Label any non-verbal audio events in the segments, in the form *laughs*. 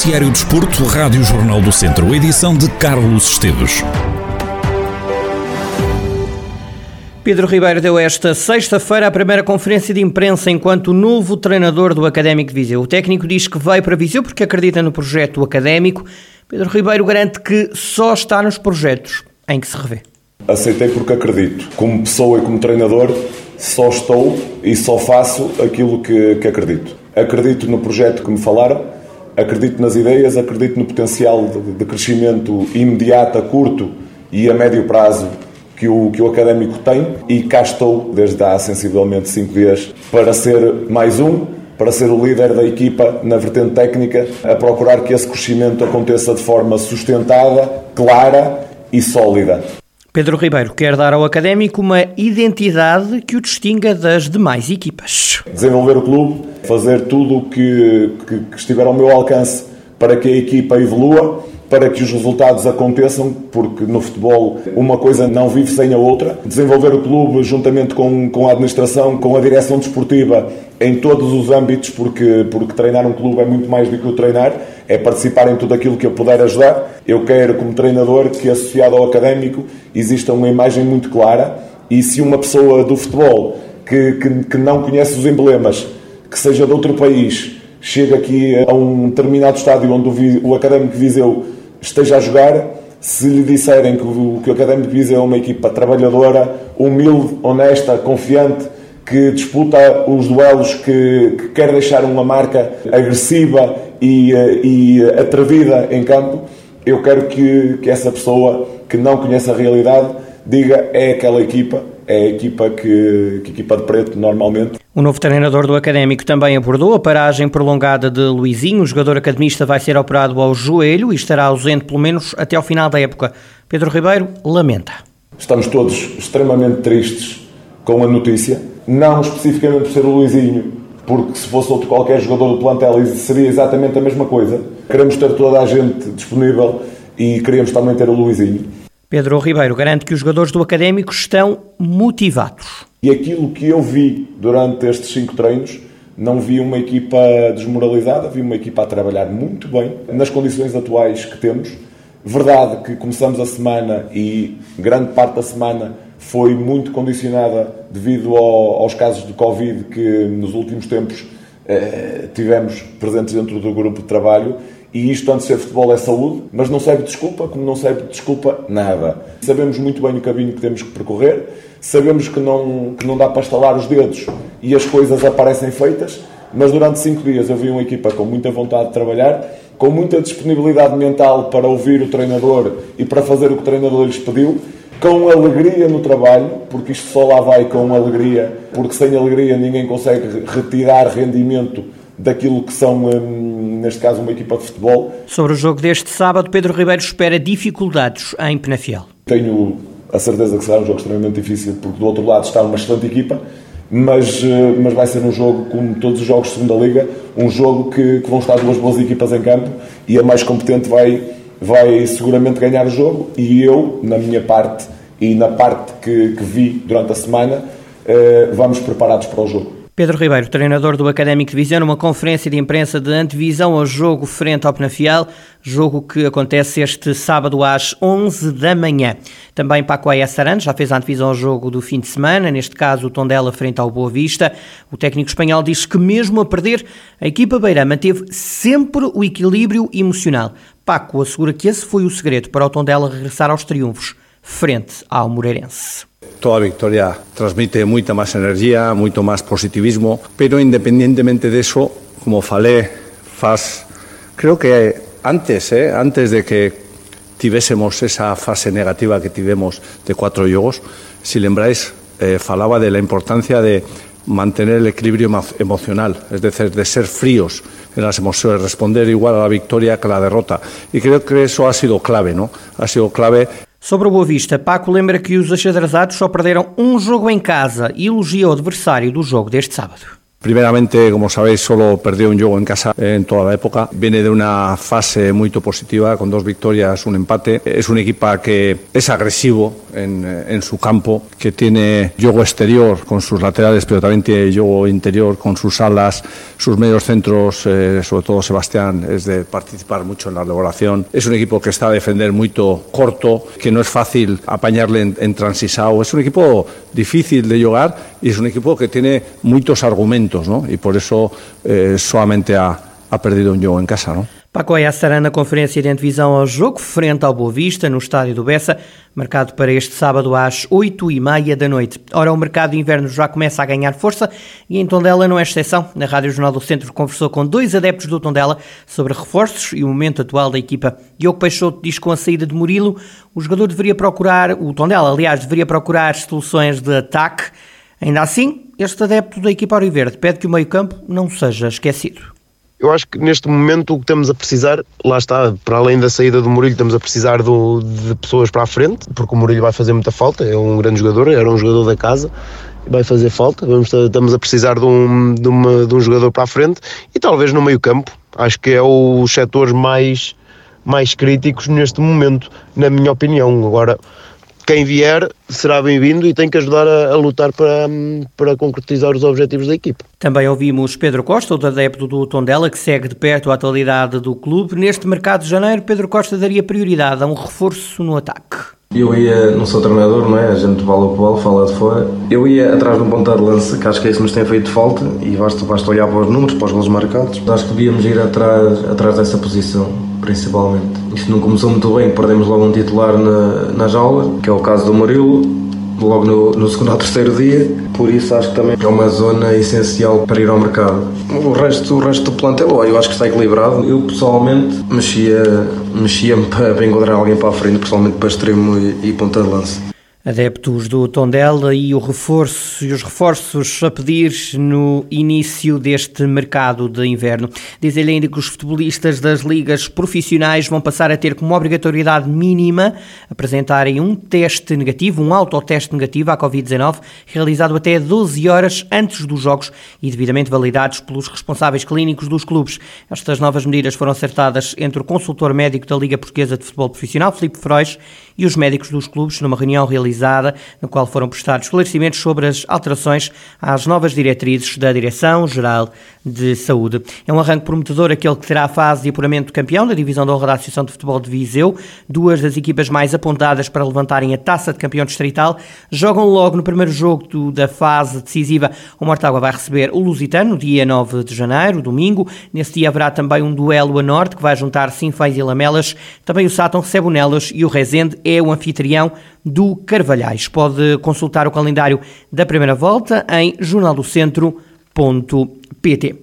Noticiário Desporto, Rádio Jornal do Centro, edição de Carlos Esteves. Pedro Ribeiro deu esta sexta-feira a primeira conferência de imprensa enquanto novo treinador do Académico de Viseu. O técnico diz que veio para Viseu porque acredita no projeto académico. Pedro Ribeiro garante que só está nos projetos em que se revê. Aceitei porque acredito. Como pessoa e como treinador, só estou e só faço aquilo que, que acredito. Acredito no projeto que me falaram, acredito nas ideias, acredito no potencial de, crescimento imediato, a curto e a médio prazo que o, que o académico tem e cá estou desde há sensivelmente cinco dias para ser mais um, para ser o líder da equipa na vertente técnica, a procurar que esse crescimento aconteça de forma sustentada, clara e sólida. Pedro Ribeiro quer dar ao académico uma identidade que o distinga das demais equipas. Desenvolver o clube, fazer tudo o que, que, que estiver ao meu alcance para que a equipa evolua para que os resultados aconteçam, porque no futebol uma coisa não vive sem a outra. Desenvolver o clube juntamente com, com a administração, com a direção desportiva, em todos os âmbitos, porque, porque treinar um clube é muito mais do que o treinar, é participar em tudo aquilo que eu puder ajudar. Eu quero, como treinador, que associado ao académico exista uma imagem muito clara e se uma pessoa do futebol que, que, que não conhece os emblemas, que seja de outro país, chega aqui a um determinado estádio onde o, o Académico Viseu esteja a jogar, se lhe disserem que o, que o Académico Viseu é uma equipa trabalhadora, humilde, honesta, confiante, que disputa os duelos, que, que quer deixar uma marca agressiva e, eh, e atrevida em campo, eu quero que, que essa pessoa que não conhece a realidade diga é aquela equipa é a equipa que, que equipa de preto normalmente. O novo treinador do Académico também abordou a paragem prolongada de Luizinho. O jogador academista vai ser operado ao joelho e estará ausente pelo menos até ao final da época. Pedro Ribeiro lamenta. Estamos todos extremamente tristes com a notícia, não especificamente por ser o Luizinho, porque se fosse outro qualquer jogador do plantel seria exatamente a mesma coisa. Queremos ter toda a gente disponível e queríamos também ter o Luizinho. Pedro Ribeiro garante que os jogadores do Académico estão motivados. E aquilo que eu vi durante estes cinco treinos, não vi uma equipa desmoralizada, vi uma equipa a trabalhar muito bem nas condições atuais que temos. Verdade que começamos a semana e grande parte da semana foi muito condicionada devido ao, aos casos de Covid que nos últimos tempos eh, tivemos presentes dentro do grupo de trabalho e isto, antes de ser futebol, é saúde, mas não serve de desculpa, como não serve de desculpa nada. Sabemos muito bem o caminho que temos que percorrer, sabemos que não, que não dá para estalar os dedos e as coisas aparecem feitas, mas durante cinco dias eu vi uma equipa com muita vontade de trabalhar, com muita disponibilidade mental para ouvir o treinador e para fazer o que o treinador lhes pediu, com alegria no trabalho, porque isto só lá vai com alegria, porque sem alegria ninguém consegue retirar rendimento daquilo que são, hum, neste caso, uma equipa de futebol. Sobre o jogo deste sábado, Pedro Ribeiro espera dificuldades em Penafiel. Tenho a certeza que será um jogo extremamente difícil, porque do outro lado está uma excelente equipa, mas, eh, mas vai ser um jogo, como todos os jogos de segunda liga, um jogo que, que vão estar duas boas equipas em campo e a mais competente vai, vai seguramente ganhar o jogo e eu, na minha parte e na parte que, que vi durante a semana, eh, vamos preparados para o jogo. Pedro Ribeiro, treinador do Académico de Viseu, numa conferência de imprensa de antevisão ao jogo frente ao Penafiel, jogo que acontece este sábado às 11 da manhã. Também Paco Aia Sarandes já fez a antevisão ao jogo do fim de semana, neste caso o Tondela frente ao Boa Vista. O técnico espanhol diz que mesmo a perder, a equipa beira manteve sempre o equilíbrio emocional. Paco assegura que esse foi o segredo para o Tondela regressar aos triunfos frente ao Moreirense. Toda victoria transmite moita máis energía, moito máis positivismo, pero independientemente de eso, como falé, faz, creo que antes, eh, antes de que tivésemos esa fase negativa que tivemos de cuatro jogos, si lembráis, eh, falaba de la importancia de mantener el equilibrio emocional, es decir, de ser fríos en las emociones, responder igual a la victoria que a la derrota. Y creo que eso ha sido clave, ¿no? Ha sido clave Sobre o Boa Vista, Paco lembra que os achadrezados só perderam um jogo em casa e elogia o adversário do jogo deste sábado. Primeramente, como sabéis, solo perdió un juego en casa en toda la época. Viene de una fase muy positiva, con dos victorias, un empate. Es un equipo que es agresivo en, en, su campo, que tiene juego exterior con sus laterales, pero también tiene juego interior con sus alas, sus medios centros, eh, sobre todo Sebastián, es de participar mucho en la elaboración. Es un equipo que está a defender muy corto, que no es fácil apañarle en, en transisao. Es un equipo difícil de jugar y es un equipo que tiene muchos argumentos ¿no? E por eso eh, solamente ha, ha perdido um jogo em casa, não? Paco Ayassarã na conferência de antevisão ao jogo, frente ao Boa Vista, no estádio do Bessa, marcado para este sábado às 8 e meia da noite. Ora, o mercado de inverno já começa a ganhar força e em Tondela não é exceção. Na Rádio Jornal do Centro conversou com dois adeptos do Tondela sobre reforços e o momento atual da equipa. Diogo Peixoto diz que com a saída de Murilo, o jogador deveria procurar, o Tondela, aliás, deveria procurar soluções de ataque. Ainda assim, este adepto da equipa Verde pede que o meio-campo não seja esquecido. Eu acho que neste momento o que estamos a precisar, lá está, para além da saída do Murilo, estamos a precisar do, de pessoas para a frente, porque o Murilo vai fazer muita falta, é um grande jogador, era um jogador da casa, vai fazer falta, Vamos, estamos a precisar de um, de, uma, de um jogador para a frente e talvez no meio campo, acho que é os setores mais, mais críticos neste momento, na minha opinião. Agora, quem vier será bem-vindo e tem que ajudar a, a, lutar para, para concretizar os objetivos da equipe. Também ouvimos Pedro Costa, o adepto do Tondela, que segue de perto a atualidade do clube. Neste mercado de janeiro, Pedro Costa daria prioridade a um reforço no ataque. Eu ia, não sou treinador, não é? A gente vale o que vale, fala de fora. Eu ia atrás de um ponta de lança, que acho que é isso que nos tem feito falta, e basta, basta olhar para os números, para os gols marcados. Acho que devíamos ir atrás, atrás dessa posição principalmente. Isto não começou muito bem, perdemos logo um titular na, na jaula, que é o caso do Murilo, logo no, no, segundo ou terceiro dia, por isso acho que também é uma zona essencial para ir ao mercado. O resto, o resto do plantel, eu acho que está equilibrado. Eu pessoalmente mexia, mexia-me para, *laughs* para encontrar alguém para a frente, pessoalmente para extremo e, e ponta de lança. Adeptos do Tondela e o reforço e os reforços a pedir no início deste mercado de inverno. Diz ele ainda que os futebolistas das ligas profissionais vão passar a ter como obrigatoriedade mínima apresentarem um teste negativo, um autoteste negativo à Covid-19, realizado até 12 horas antes dos jogos e devidamente validados pelos responsáveis clínicos dos clubes. Estas novas medidas foram acertadas entre o consultor médico da Liga Portuguesa de Futebol Profissional, Filipe Frois, e os médicos dos clubes numa reunião realizada realizada, no qual foram prestados esclarecimentos sobre as alterações às novas diretrizes da Direção-Geral de Saúde. É um arranque prometedor aquele que terá a fase de apuramento campeão da Divisão de Honra da Associação de Futebol de Viseu. Duas das equipas mais apontadas para levantarem a taça de campeão distrital jogam logo no primeiro jogo do, da fase decisiva. O Mortágua vai receber o Lusitano no dia 9 de janeiro, domingo. Nesse dia haverá também um duelo a norte que vai juntar Sinfãs e Lamelas. Também o Sátão recebe o Nelas e o Rezende é o anfitrião do Carvalhais. Pode consultar o calendário da primeira volta em jornaldocentro.pt.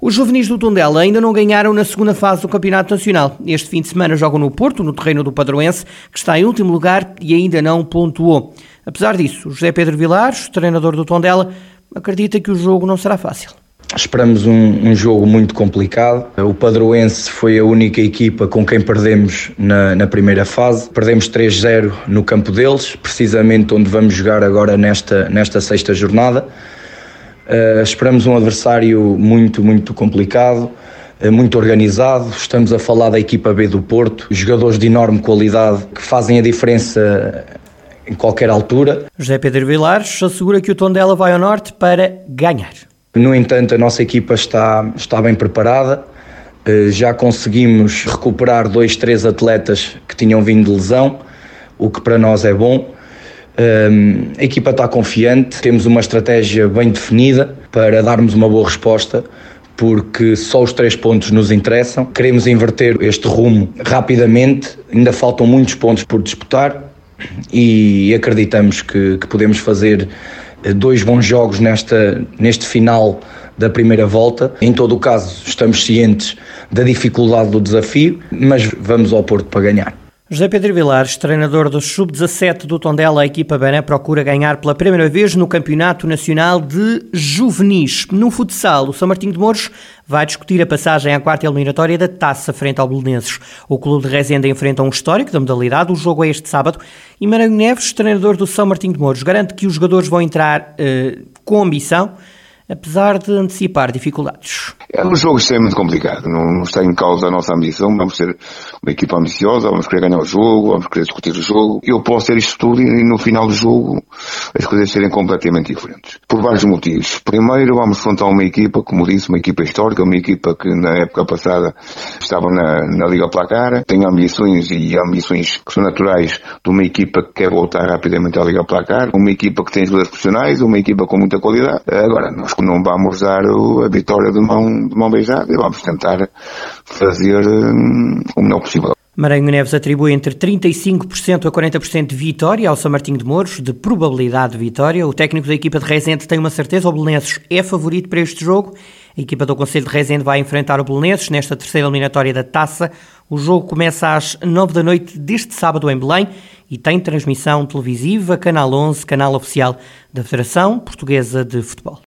Os juvenis do Tondela ainda não ganharam na segunda fase do Campeonato Nacional. Este fim de semana jogam no Porto, no terreno do Padroense, que está em último lugar e ainda não pontuou. Apesar disso, José Pedro Vilares, treinador do Tondela, acredita que o jogo não será fácil. Esperamos um, um, jogo muito complicado. O Padroense foi a única equipa com quem perdemos na, na primeira fase. Perdemos 3-0 no campo deles, precisamente onde vamos jogar agora nesta, nesta sexta jornada. Uh, esperamos um adversário muito, muito complicado, uh, muito organizado. Estamos a falar da equipa B do Porto, jogadores de enorme qualidade que fazem a diferença em qualquer altura. José Pedro Vilares assegura que o Tondela vai ao norte para ganhar. No entanto, a nossa equipa está, está bem preparada. Eh, já conseguimos recuperar dois, três atletas que tinham vindo de lesão, o que para nós é bom. Ehm, a equipa está confiante, temos uma estratégia bem definida para darmos uma boa resposta, porque só os três pontos nos interessam. Queremos inverter este rumo rapidamente, ainda faltam muitos pontos por disputar e acreditamos que, que podemos fazer dois bons jogos nesta, neste final da primeira volta. Em todo o caso, estamos cientes da dificuldade do desafio, mas vamos ao Porto para ganhar. José Pedro Vilares, treinador do Sub-17 do Tondela, a equipa Bané procura ganhar pela primeira vez no Campeonato Nacional de Juvenis. No futsal, o São Martinho de Mouros vai discutir a passagem à quarta eliminatória da Taça frente ao Belenenses. O clube de Rezende enfrenta um histórico da modalidade, o jogo é este sábado, e Maranhão Neves, treinador do São Martinho de Mouros, garante que os jogadores vão entrar uh, com ambição apesar de antecipar dificuldades. É um jogo extremamente complicado, não está em causa a nossa ambição, vamos ser uma equipa ambiciosa, vamos querer ganhar o jogo, vamos querer discutir o jogo. Eu posso ter isto tudo e no final do jogo as coisas serem completamente diferentes. Por vários motivos. Primeiro, vamos enfrentar uma equipa, como disse, uma equipa histórica, uma equipa que na época passada estava na, na Liga Placar, tem ambições e ambições que são naturais de uma equipa que quer voltar rapidamente à Liga Placar, uma equipa que tem jogadores profissionais, uma equipa com muita qualidade. Agora, nós não vamos dar a vitória de mão, de mão beijada e vamos tentar fazer hum, o melhor possível. Maranhão Neves atribui entre 35% a 40% de vitória ao São Martinho de Mouros, de probabilidade de vitória. O técnico da equipa de Rezende tem uma certeza, o Belenenses é favorito para este jogo. A equipa do Conselho de Rezende vai enfrentar o Belenenses nesta terceira eliminatória da Taça. O jogo começa às 9 da noite deste sábado em Belém e tem transmissão televisiva, Canal 11, canal oficial da Federação Portuguesa de Futebol.